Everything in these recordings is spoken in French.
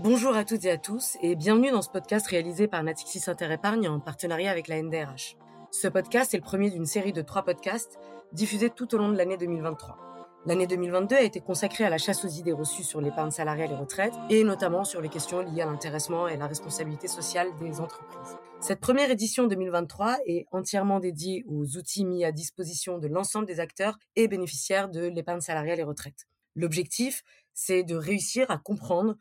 Bonjour à toutes et à tous et bienvenue dans ce podcast réalisé par Natixis Interépargne en partenariat avec la NDRH. Ce podcast est le premier d'une série de trois podcasts diffusés tout au long de l'année 2023. L'année 2022 a été consacrée à la chasse aux idées reçues sur l'épargne salariale et retraite et notamment sur les questions liées à l'intéressement et la responsabilité sociale des entreprises. Cette première édition 2023 est entièrement dédiée aux outils mis à disposition de l'ensemble des acteurs et bénéficiaires de l'épargne salariale et retraite. L'objectif, c'est de réussir à comprendre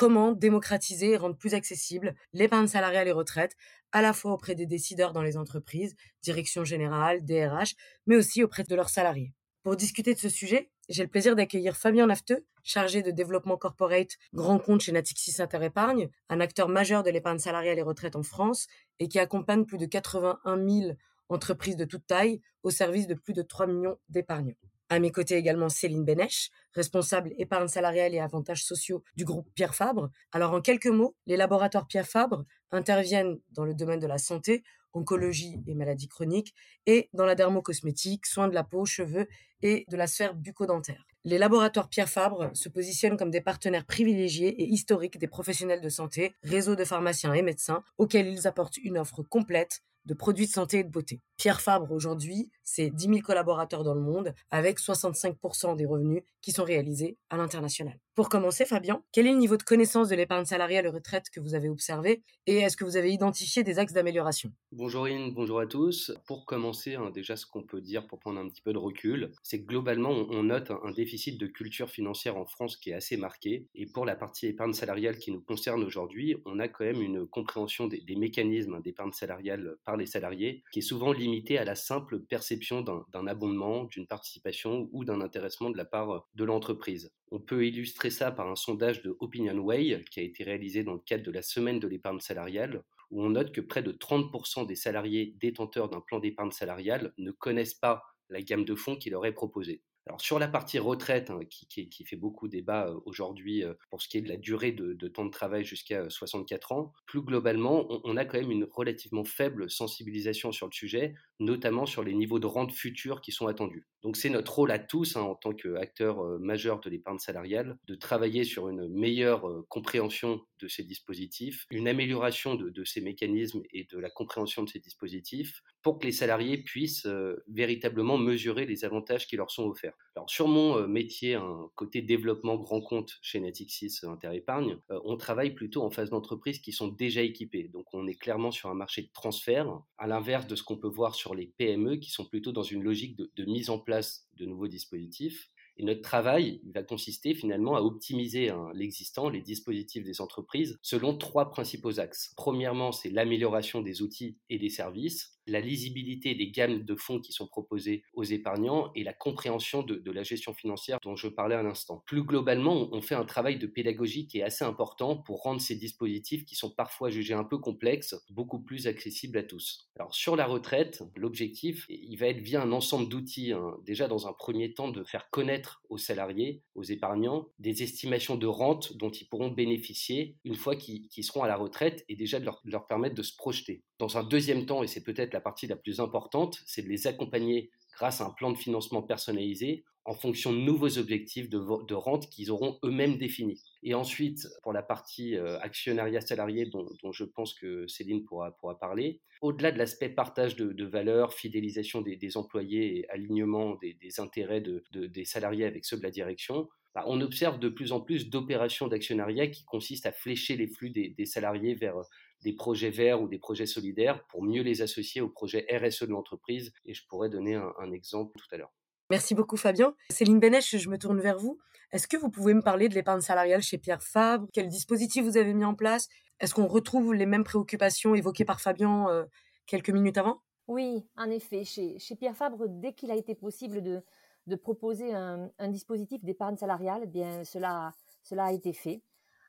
comment démocratiser et rendre plus accessible l'épargne salariale et retraite, à la fois auprès des décideurs dans les entreprises, direction générale, DRH, mais aussi auprès de leurs salariés. Pour discuter de ce sujet, j'ai le plaisir d'accueillir Fabien Nafteux, chargé de développement corporate grand compte chez Natixis Interépargne, un acteur majeur de l'épargne salariale et retraite en France et qui accompagne plus de 81 000 entreprises de toute taille au service de plus de 3 millions d'épargnants. À mes côtés également Céline Benech, responsable épargne salariale et avantages sociaux du groupe Pierre Fabre. Alors en quelques mots, les laboratoires Pierre Fabre interviennent dans le domaine de la santé, oncologie et maladies chroniques, et dans la dermocosmétique, soins de la peau, cheveux et de la sphère bucco-dentaire. Les laboratoires Pierre Fabre se positionnent comme des partenaires privilégiés et historiques des professionnels de santé, réseaux de pharmaciens et médecins, auxquels ils apportent une offre complète de produits de santé et de beauté. Pierre Fabre, aujourd'hui, c'est 10 000 collaborateurs dans le monde, avec 65% des revenus qui sont réalisés à l'international. Pour commencer, Fabien, quel est le niveau de connaissance de l'épargne salariale et retraite que vous avez observé et est-ce que vous avez identifié des axes d'amélioration? Bonjour Ine, bonjour à tous. Pour commencer, hein, déjà ce qu'on peut dire pour prendre un petit peu de recul, c'est que globalement on, note un, déficit de culture financière en France qui est assez marqué. Et pour la partie épargne salariale qui nous concerne aujourd'hui, on a quand même une compréhension des, des mécanismes d'épargne salariale par les salariés qui est souvent limitée à la simple perception d'un abondement, d'une participation ou d'un intéressement de la part de l'entreprise. On peut illustrer ça par un sondage de OpinionWay qui a été réalisé dans le cadre de la semaine de l'épargne salariale, où on note que près de 30% des salariés détenteurs d'un plan d'épargne salariale ne connaissent pas la gamme de fonds qui leur est proposée. Alors sur la partie retraite, hein, qui, fait beaucoup débat euh, aujourd'hui euh, pour ce qui est de la durée de, temps de travail jusqu'à 64 euh, ans, plus globalement, on, a quand même une relativement faible sensibilisation sur le sujet, notamment sur les niveaux de rente futurs qui sont attendus. Donc c'est notre rôle à tous, hein, en tant qu'acteurs majeurs de l'épargne salariale, de travailler sur une meilleure compréhension de ces dispositifs, une amélioration de, ces mécanismes et de la compréhension de ces dispositifs, pour que les salariés puissent véritablement mesurer les avantages qui leur sont offerts. Alors sur mon euh, métier, un côté développement grand compte chez Natixis euh, Interépargne, euh, on travaille plutôt en phase d'entreprise qui sont déjà équipées. Donc on est clairement sur un marché de transfert, à l'inverse de ce qu'on peut voir sur les PME qui sont plutôt dans une logique de mise en place de nouveaux dispositifs. Et notre travail va consister finalement à optimiser hein, l'existant, les dispositifs des entreprises, selon trois principaux axes. Premièrement, c'est l'amélioration des outils et des services, la lisibilité des gammes de fonds qui sont proposés aux épargnants et la compréhension de, la gestion financière dont je parlais à l'instant. Plus globalement, on fait un travail de pédagogie qui est assez important pour rendre ces dispositifs qui sont parfois jugés un peu complexes beaucoup plus accessibles à tous. Alors sur la retraite, l'objectif, il va être via un ensemble d'outils, hein, déjà dans un premier temps de faire connaître aux salariés, aux épargnants, des estimations de rente dont ils pourront bénéficier une fois qu'ils seront à la retraite et déjà de leur permettre de se projeter. Dans un deuxième temps, et c'est peut-être la partie la plus importante, c'est de les accompagner grâce à un plan de financement personnalisé en fonction de nouveaux objectifs de, rente qu'ils auront eux-mêmes définis. Et ensuite, pour la partie euh, actionnariat salarié dont, je pense que Céline pourra, pourra parler, au-delà de l'aspect partage de, valeurs, fidélisation des, employés et alignement des, intérêts des salariés avec ceux de la direction, bah, on observe de plus en plus d'opérations d'actionnariat qui consistent à flécher les flux des, salariés vers des projets verts ou des projets solidaires pour mieux les associer au projet RSE de l'entreprise. Et je pourrais donner un, exemple tout à l'heure. Merci beaucoup Fabien. Céline Benech, je me tourne vers vous. Est-ce que vous pouvez me parler de l'épargne salariale chez Pierre Fabre? Quel dispositif vous avez mis en place? Est-ce qu'on retrouve les mêmes préoccupations évoquées par Fabien euh, quelques minutes avant? Oui, en effet. Chez, Pierre Fabre, dès qu'il a été possible de, proposer un, dispositif d'épargne salariale, eh bien cela, cela a été fait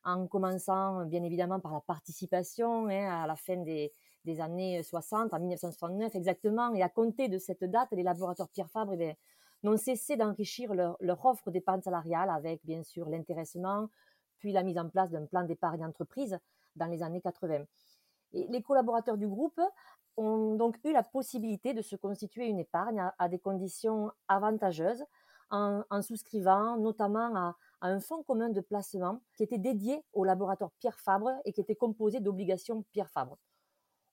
en commençant bien évidemment par la participation hein, à la fin des, années 60, en 1969 exactement, et à compter de cette date, les laboratoires Pierre Fabre eh n'ont cessé d'enrichir leur, offre d'épargne salariale avec bien sûr l'intéressement, puis la mise en place d'un plan d'épargne entreprise dans les années 80. Et les collaborateurs du groupe ont donc eu la possibilité de se constituer une épargne à, des conditions avantageuses en souscrivant notamment à, à un fonds commun de placement qui était dédié au laboratoire Pierre Fabre et qui était composé d'obligations Pierre Fabre.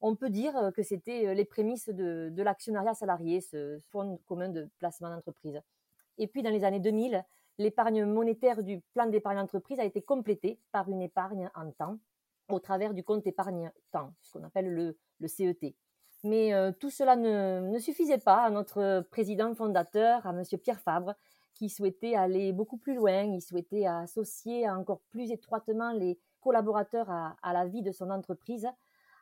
On peut dire euh, que c'était euh, les prémices de, l'actionnariat salarié, ce fonds commun de placement d'entreprise. Et puis dans les années 2000, l'épargne monétaire du plan d'épargne d'entreprise a été complétée par une épargne en temps au travers du compte épargne temps, ce qu'on appelle le, le, CET. Mais euh, tout cela ne, ne, suffisait pas à notre président fondateur, à M. Pierre Fabre, qui souhaitait aller beaucoup plus loin, il souhaitait associer encore plus étroitement les collaborateurs à, la vie de son entreprise,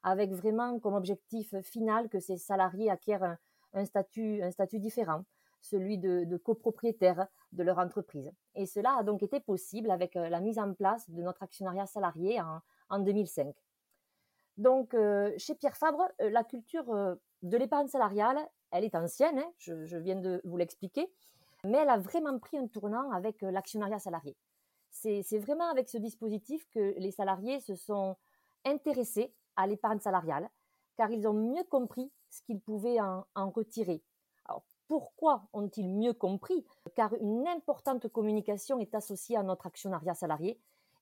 avec vraiment comme objectif final que ces salariés acquièrent un, statut, différent, celui de, de, copropriétaire de leur entreprise. Et cela a donc été possible avec euh, la mise en place de notre actionnariat salarié en, en 2005. Donc, euh, chez Pierre Fabre, euh, la culture de l'épargne salariale, elle est ancienne, hein, je, viens de vous l'expliquer, mais elle a vraiment pris un tournant avec euh, l'actionnariat salarié. C'est vraiment avec ce dispositif que les salariés se sont intéressés à l'épargne salariale, car ils ont mieux compris ce qu'ils pouvaient en, retirer. Alors, pourquoi ont-ils mieux compris? Car une importante communication est associée à notre actionnariat salarié,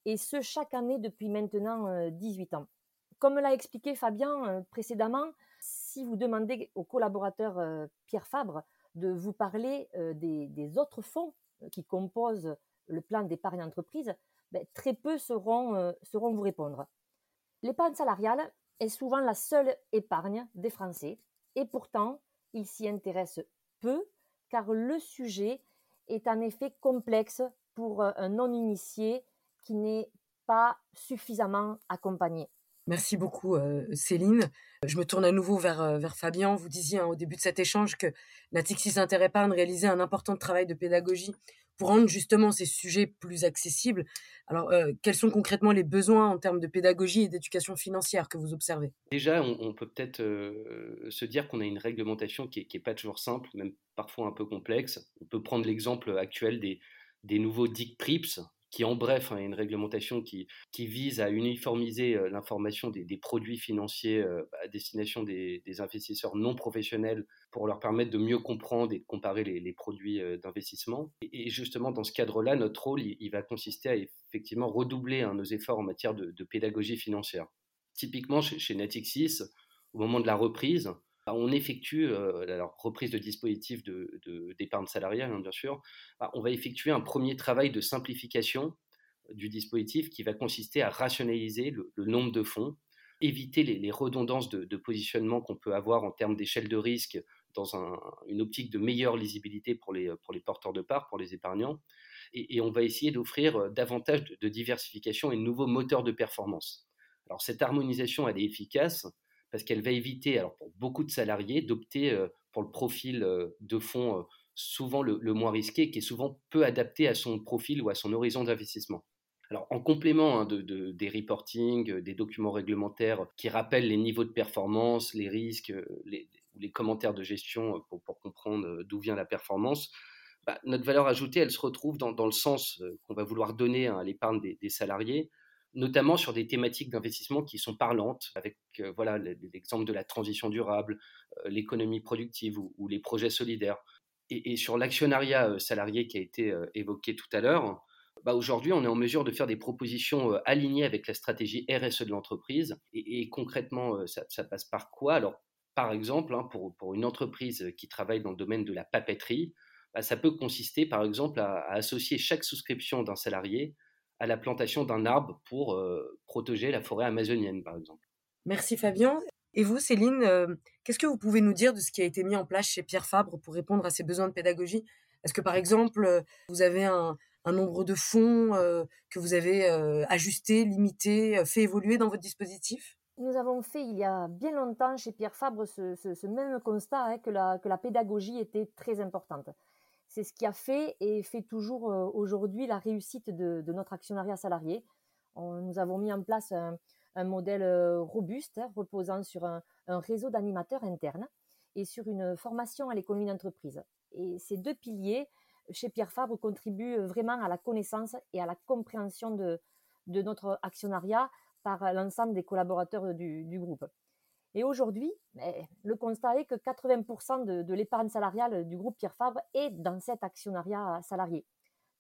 et ce chaque année depuis maintenant 18 ans. Comme l'a expliqué Fabien précédemment, si vous demandez aux collaborateurs Pierre Fabre de vous parler des, des, autres fonds qui composent le plan d'épargne entreprise, ben, très peu sauront, sauront vous répondre. L'épargne salariale est souvent la seule épargne des Français et pourtant, ils s'y intéressent peu car le sujet est en effet complexe pour un non-initié qui n'est pas suffisamment accompagné. Merci beaucoup, euh, Céline. Je me tourne à nouveau vers, euh, vers Fabien. Vous disiez hein, au début de cet échange que Natixis Interépargne réalisait un important travail de pédagogie pour rendre justement ces sujets plus accessibles. Alors, euh, quels sont concrètement les besoins en termes de pédagogie et d'éducation financière que vous observez? Déjà, on, peut peut-être se dire qu'on a une réglementation qui n'est est pas toujours simple, même parfois un peu complexe. On peut prendre l'exemple actuel des, des nouveaux DIC PRIPS, qui en bref hein, est une réglementation qui, qui vise à uniformiser euh, l'information des, produits financiers euh, à destination des, investisseurs non professionnels pour leur permettre de mieux comprendre et de comparer les, produits euh, d'investissement. Et, justement, dans ce cadre-là, notre rôle, il, va consister à effectivement redoubler hein, nos efforts en matière de, pédagogie financière. Typiquement, chez, chez Natixis, au moment de la reprise, bah, on effectue, euh, alors reprise de dispositif d'épargne de, salariale, hein, bien sûr, bah, on va effectuer un premier travail de simplification euh, du dispositif qui va consister à rationaliser le, nombre de fonds, éviter les, redondances de, positionnement qu'on peut avoir en termes d'échelle de risque dans un, une optique de meilleure lisibilité pour les, pour les porteurs de parts, pour les épargnants. Et, on va essayer d'offrir euh, davantage de, de diversification et de nouveaux moteurs de performance. Alors cette harmonisation, elle est efficace parce qu'elle va éviter, alors pour beaucoup de salariés, d'opter euh, pour le profil euh, de fonds euh, souvent le, moins risqué, qui est souvent peu adapté à son profil ou à son horizon d'investissement. Alors, en complément hein, de, de, des reporting, des documents réglementaires qui rappellent les niveaux de performance, les risques, les, commentaires de gestion pour, comprendre d'où vient la performance, bah, notre valeur ajoutée, elle se retrouve dans, dans le sens qu'on va vouloir donner à l'épargne des salariés, notamment sur des thématiques d'investissement qui sont parlantes, avec euh, voilà l'exemple de la transition durable, euh, l'économie productive ou, les projets solidaires. Et, sur l'actionnariat euh, salarié qui a été évoqué tout à l'heure, bah aujourd'hui, on est en mesure de faire des propositions alignées avec la stratégie RSE de l'entreprise. Et, concrètement, ça, passe par quoi? Alors, par exemple, hein, pour, pour, une entreprise qui travaille dans le domaine de la papeterie, bah, ça peut consister, par exemple, à associer chaque souscription d'un salarié à la plantation d'un arbre pour euh, protéger la forêt amazonienne, par exemple. Merci Fabien. Et vous, Céline, euh, qu'est-ce que vous pouvez nous dire de ce qui a été mis en place chez Pierre Fabre pour répondre à ses besoins de pédagogie? Est-ce que, par exemple, euh, vous avez un, un nombre de fonds euh, que vous avez euh, ajusté, limité, fait évoluer dans votre dispositif? Nous avons fait il y a bien longtemps chez Pierre Fabre ce, ce, ce même constat hein, que, la, que la pédagogie était très importante. C'est ce qui a fait et fait toujours euh, aujourd'hui la réussite de, notre actionnariat salarié. Nous avons mis en place un, modèle euh, robuste, hein, reposant sur un, réseau d'animateurs internes et sur une formation à l'économie d'entreprise. Et ces deux piliers, chez Pierre Fabre, contribuent vraiment à la connaissance et à la compréhension de, notre actionnariat par l'ensemble des collaborateurs du, du groupe. Et aujourd'hui, le constat est que 80% de, l'épargne salariale du groupe Pierre Fabre est dans cet actionnariat salarié.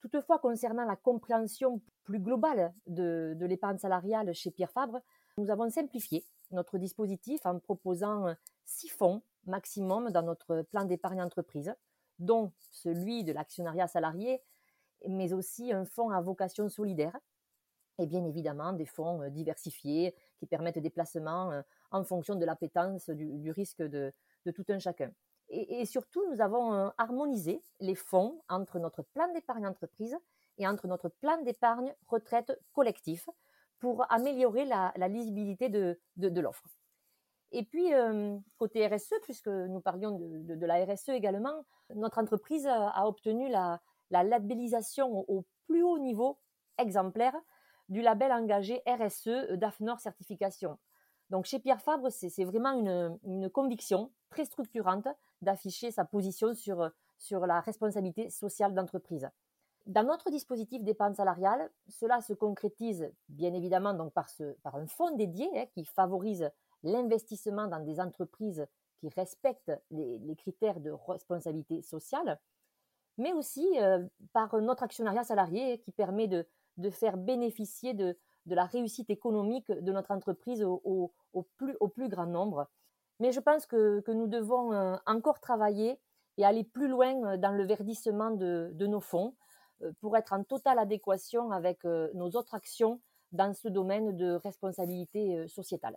Toutefois, concernant la compréhension plus globale de, de l'épargne salariale chez Pierre Fabre, nous avons simplifié notre dispositif en proposant six fonds maximum dans notre plan d'épargne entreprise, dont celui de l'actionnariat salarié, mais aussi un fonds à vocation solidaire et bien évidemment des fonds diversifiés qui permettent des placements euh, en fonction de l'appétence du, risque de, tout un chacun. Et, surtout, nous avons euh, harmonisé les fonds entre notre plan d'épargne entreprise et entre notre plan d'épargne retraite collectif pour améliorer la, lisibilité de, l'offre. Et puis, côté RSE, puisque nous parlions de, la RSE également, notre entreprise a obtenu la, labellisation au plus haut niveau exemplaire du label engagé RSE euh, d'AFNOR Certification. Donc chez Pierre Fabre, c'est vraiment une, conviction très structurante d'afficher sa position sur, sur la responsabilité sociale d'entreprise. Dans notre dispositif d'épargne salariale, cela se concrétise bien évidemment donc par un fonds dédié hein, qui favorise l'investissement dans des entreprises qui respectent les, critères de responsabilité sociale, mais aussi euh, par notre actionnariat salarié qui permet de, de faire bénéficier de, la réussite économique de notre entreprise au, plus, au plus, grand nombre. Mais je pense que, nous devons euh, encore travailler et aller plus loin euh, dans le verdissement de, nos fonds euh, pour être en totale adéquation avec nos autres actions dans ce domaine de responsabilité sociétale.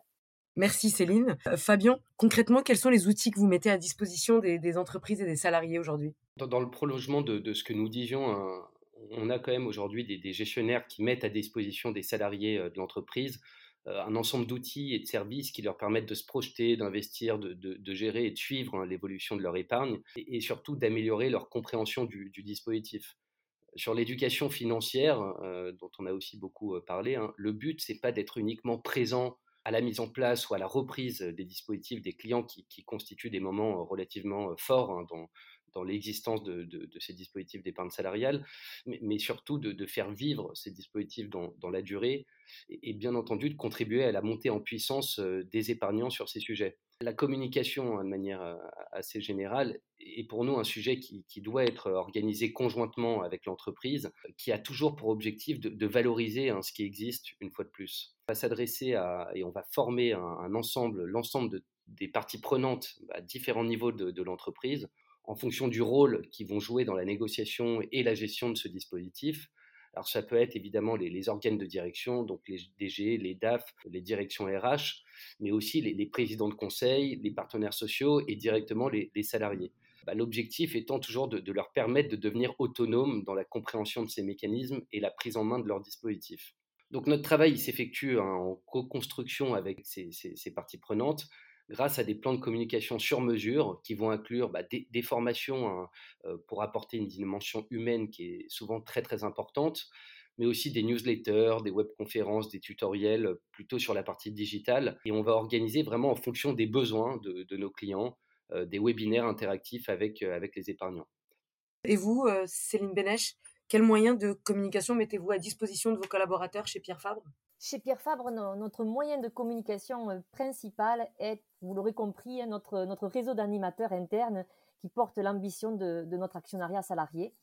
Merci Céline. Fabien, concrètement, quels sont les outils que vous mettez à disposition des, entreprises et des salariés aujourd'hui? Dans, le prolongement de, ce que nous disions on a quand même aujourd'hui des, gestionnaires qui mettent à disposition des salariés euh, de l'entreprise euh, un ensemble d'outils et de services qui leur permettent de se projeter, d'investir, de, gérer et de suivre hein, l'évolution de leur épargne et, surtout d'améliorer leur compréhension du, dispositif. Sur l'éducation financière, euh, dont on a aussi beaucoup parlé, hein, le but, c'est pas d'être uniquement présent à la mise en place ou à la reprise des dispositifs des clients qui, constituent des moments relativement forts hein, dans, l'existence de, ces dispositifs d'épargne salariale, mais, surtout de, faire vivre ces dispositifs dans, la durée et, bien entendu de contribuer à la montée en puissance euh, des épargnants sur ces sujets. La communication, hein, de manière euh, assez générale, est pour nous un sujet qui, doit être organisé conjointement avec l'entreprise, qui a toujours pour objectif de, valoriser hein, ce qui existe une fois de plus. On va s'adresser et on va former l'ensemble des parties prenantes à différents niveaux de l'entreprise en fonction du rôle qu'ils vont jouer dans la négociation et la gestion de ce dispositif. Alors ça peut être évidemment les, organes de direction, donc les DG, les DAF, les directions RH, mais aussi les, présidents de conseil, les partenaires sociaux et directement les, salariés. Bah, l'objectif étant toujours de, leur permettre de devenir autonomes dans la compréhension de ces mécanismes et la prise en main de leurs dispositifs. Donc notre travail s'effectue en co-construction avec ces parties prenantes, grâce à des plans de communication sur mesure qui vont inclure bah, des, formations hein, euh, pour apporter une dimension humaine qui est souvent très très importante, mais aussi des newsletters, des webconférences, des tutoriels euh, plutôt sur la partie digitale. Et on va organiser vraiment en fonction des besoins de, nos clients euh, des webinaires interactifs avec, avec les épargnants. Et vous, Céline Bénèche, quels moyens de communication mettez-vous à disposition de vos collaborateurs chez Pierre Fabre? Chez Pierre Fabre, notre moyen de communication euh, principal est, vous l'aurez compris, hein, notre, réseau d'animateurs internes qui porte l'ambition de, notre actionnariat salarié.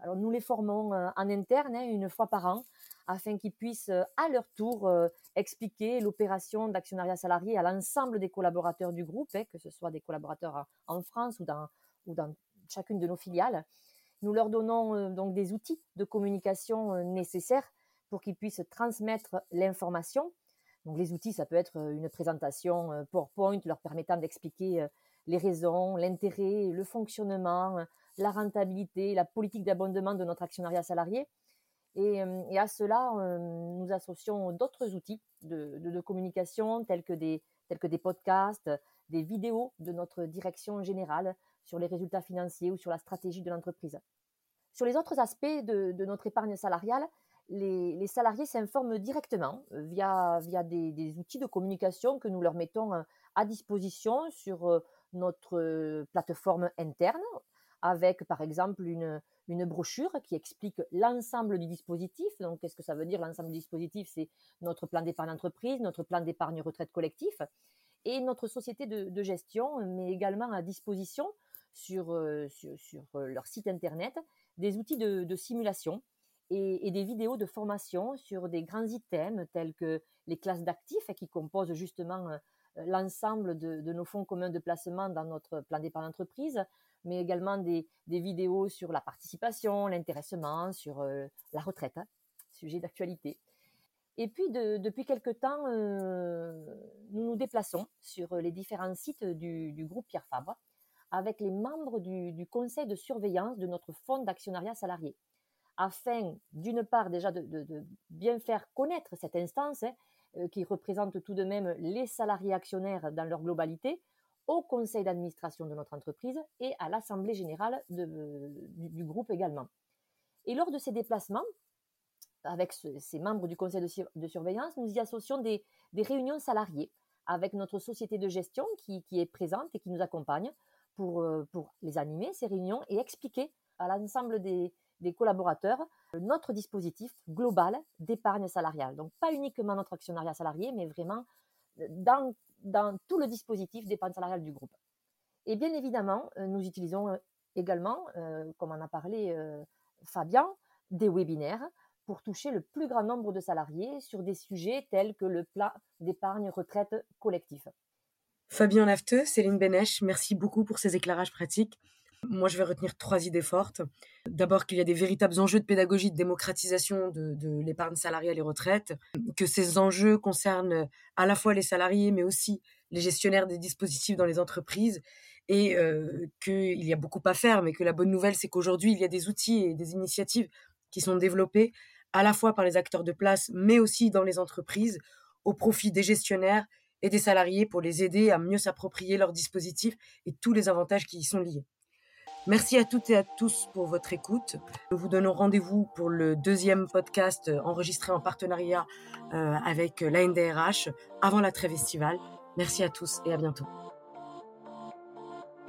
Alors, nous les formons euh, en interne hein, une fois par an afin qu'ils puissent euh, à leur tour expliquer l'opération d'actionnariat salarié à l'ensemble des collaborateurs du groupe, hein, que ce soit des collaborateurs en France ou dans, ou dans chacune de nos filiales. Nous leur donnons donc des outils de communication nécessaires pour qu'ils puissent transmettre l'information. Donc les outils, ça peut être euh, une présentation euh, PowerPoint leur permettant d'expliquer euh, les raisons, l'intérêt, le fonctionnement, la rentabilité, la politique d'abondement de notre actionnariat salarié. Et, à cela, nous associons d'autres outils de, communication tels que, des, podcasts, des vidéos de notre direction générale sur les résultats financiers ou sur la stratégie de l'entreprise. Sur les autres aspects de notre épargne salariale, les, salariés s'informent directement euh, via, via des, outils de communication que nous leur mettons euh, à disposition sur euh, notre plateforme interne, avec par exemple une, une brochure qui explique l'ensemble du dispositif. Donc, qu'est-ce que ça veut dire l'ensemble du dispositif? C'est notre plan d'épargne entreprise, notre plan d'épargne retraite collectif et notre société de, gestion, mais également à disposition sur, sur, sur, leur site internet des outils de, simulation et, des vidéos de formation sur des grands items tels que les classes d'actifs qui composent justement l'ensemble de, nos fonds communs de placement dans notre plan d'épargne entreprise, mais également des, vidéos sur la participation, l'intéressement, sur la retraite, hein, sujet d'actualité. Et puis, depuis quelque temps, nous nous déplaçons sur les différents sites du, groupe Pierre Fabre avec les membres du, conseil de surveillance de notre fonds d'actionnariat salarié, afin, d'une part, déjà de, bien faire connaître cette instance hein, euh, qui représente tout de même les salariés actionnaires dans leur globalité, au conseil d'administration de notre entreprise et à l'assemblée générale du, groupe également. Et lors de ces déplacements, avec ces membres du conseil de, surveillance, nous y associons des, réunions salariées avec notre société de gestion qui, est présente et qui nous accompagne pour, euh, pour les animer, ces réunions, et expliquer à l'ensemble des, des collaborateurs notre dispositif global d'épargne salariale. Donc pas uniquement notre actionnariat salarié, mais vraiment euh, dans, dans tout le dispositif d'épargne salariale du groupe. Et bien évidemment, euh, nous utilisons euh, également, comme en a parlé Fabien, des webinaires pour toucher le plus grand nombre de salariés sur des sujets tels que le plan d'épargne retraite collectif. Fabien Lafteux, Céline Benech, merci beaucoup pour ces éclairages pratiques. Moi, je vais retenir trois idées fortes. D'abord qu'il y a des véritables enjeux de pédagogie, de démocratisation de, l'épargne salariale et retraite, que ces enjeux concernent à la fois les salariés, mais aussi les gestionnaires des dispositifs dans les entreprises, et euh, qu'il y a beaucoup à faire, mais que la bonne nouvelle, c'est qu'aujourd'hui, il y a des outils et des initiatives qui sont développés à la fois par les acteurs de place, mais aussi dans les entreprises, au profit des gestionnaires et des salariés pour les aider à mieux s'approprier leurs dispositifs et tous les avantages qui y sont liés. Merci à toutes et à tous pour votre écoute. Nous vous donnons rendez-vous pour le deuxième podcast enregistré en partenariat euh, avec la NDRH avant la trêve estivale. Merci à tous et à bientôt.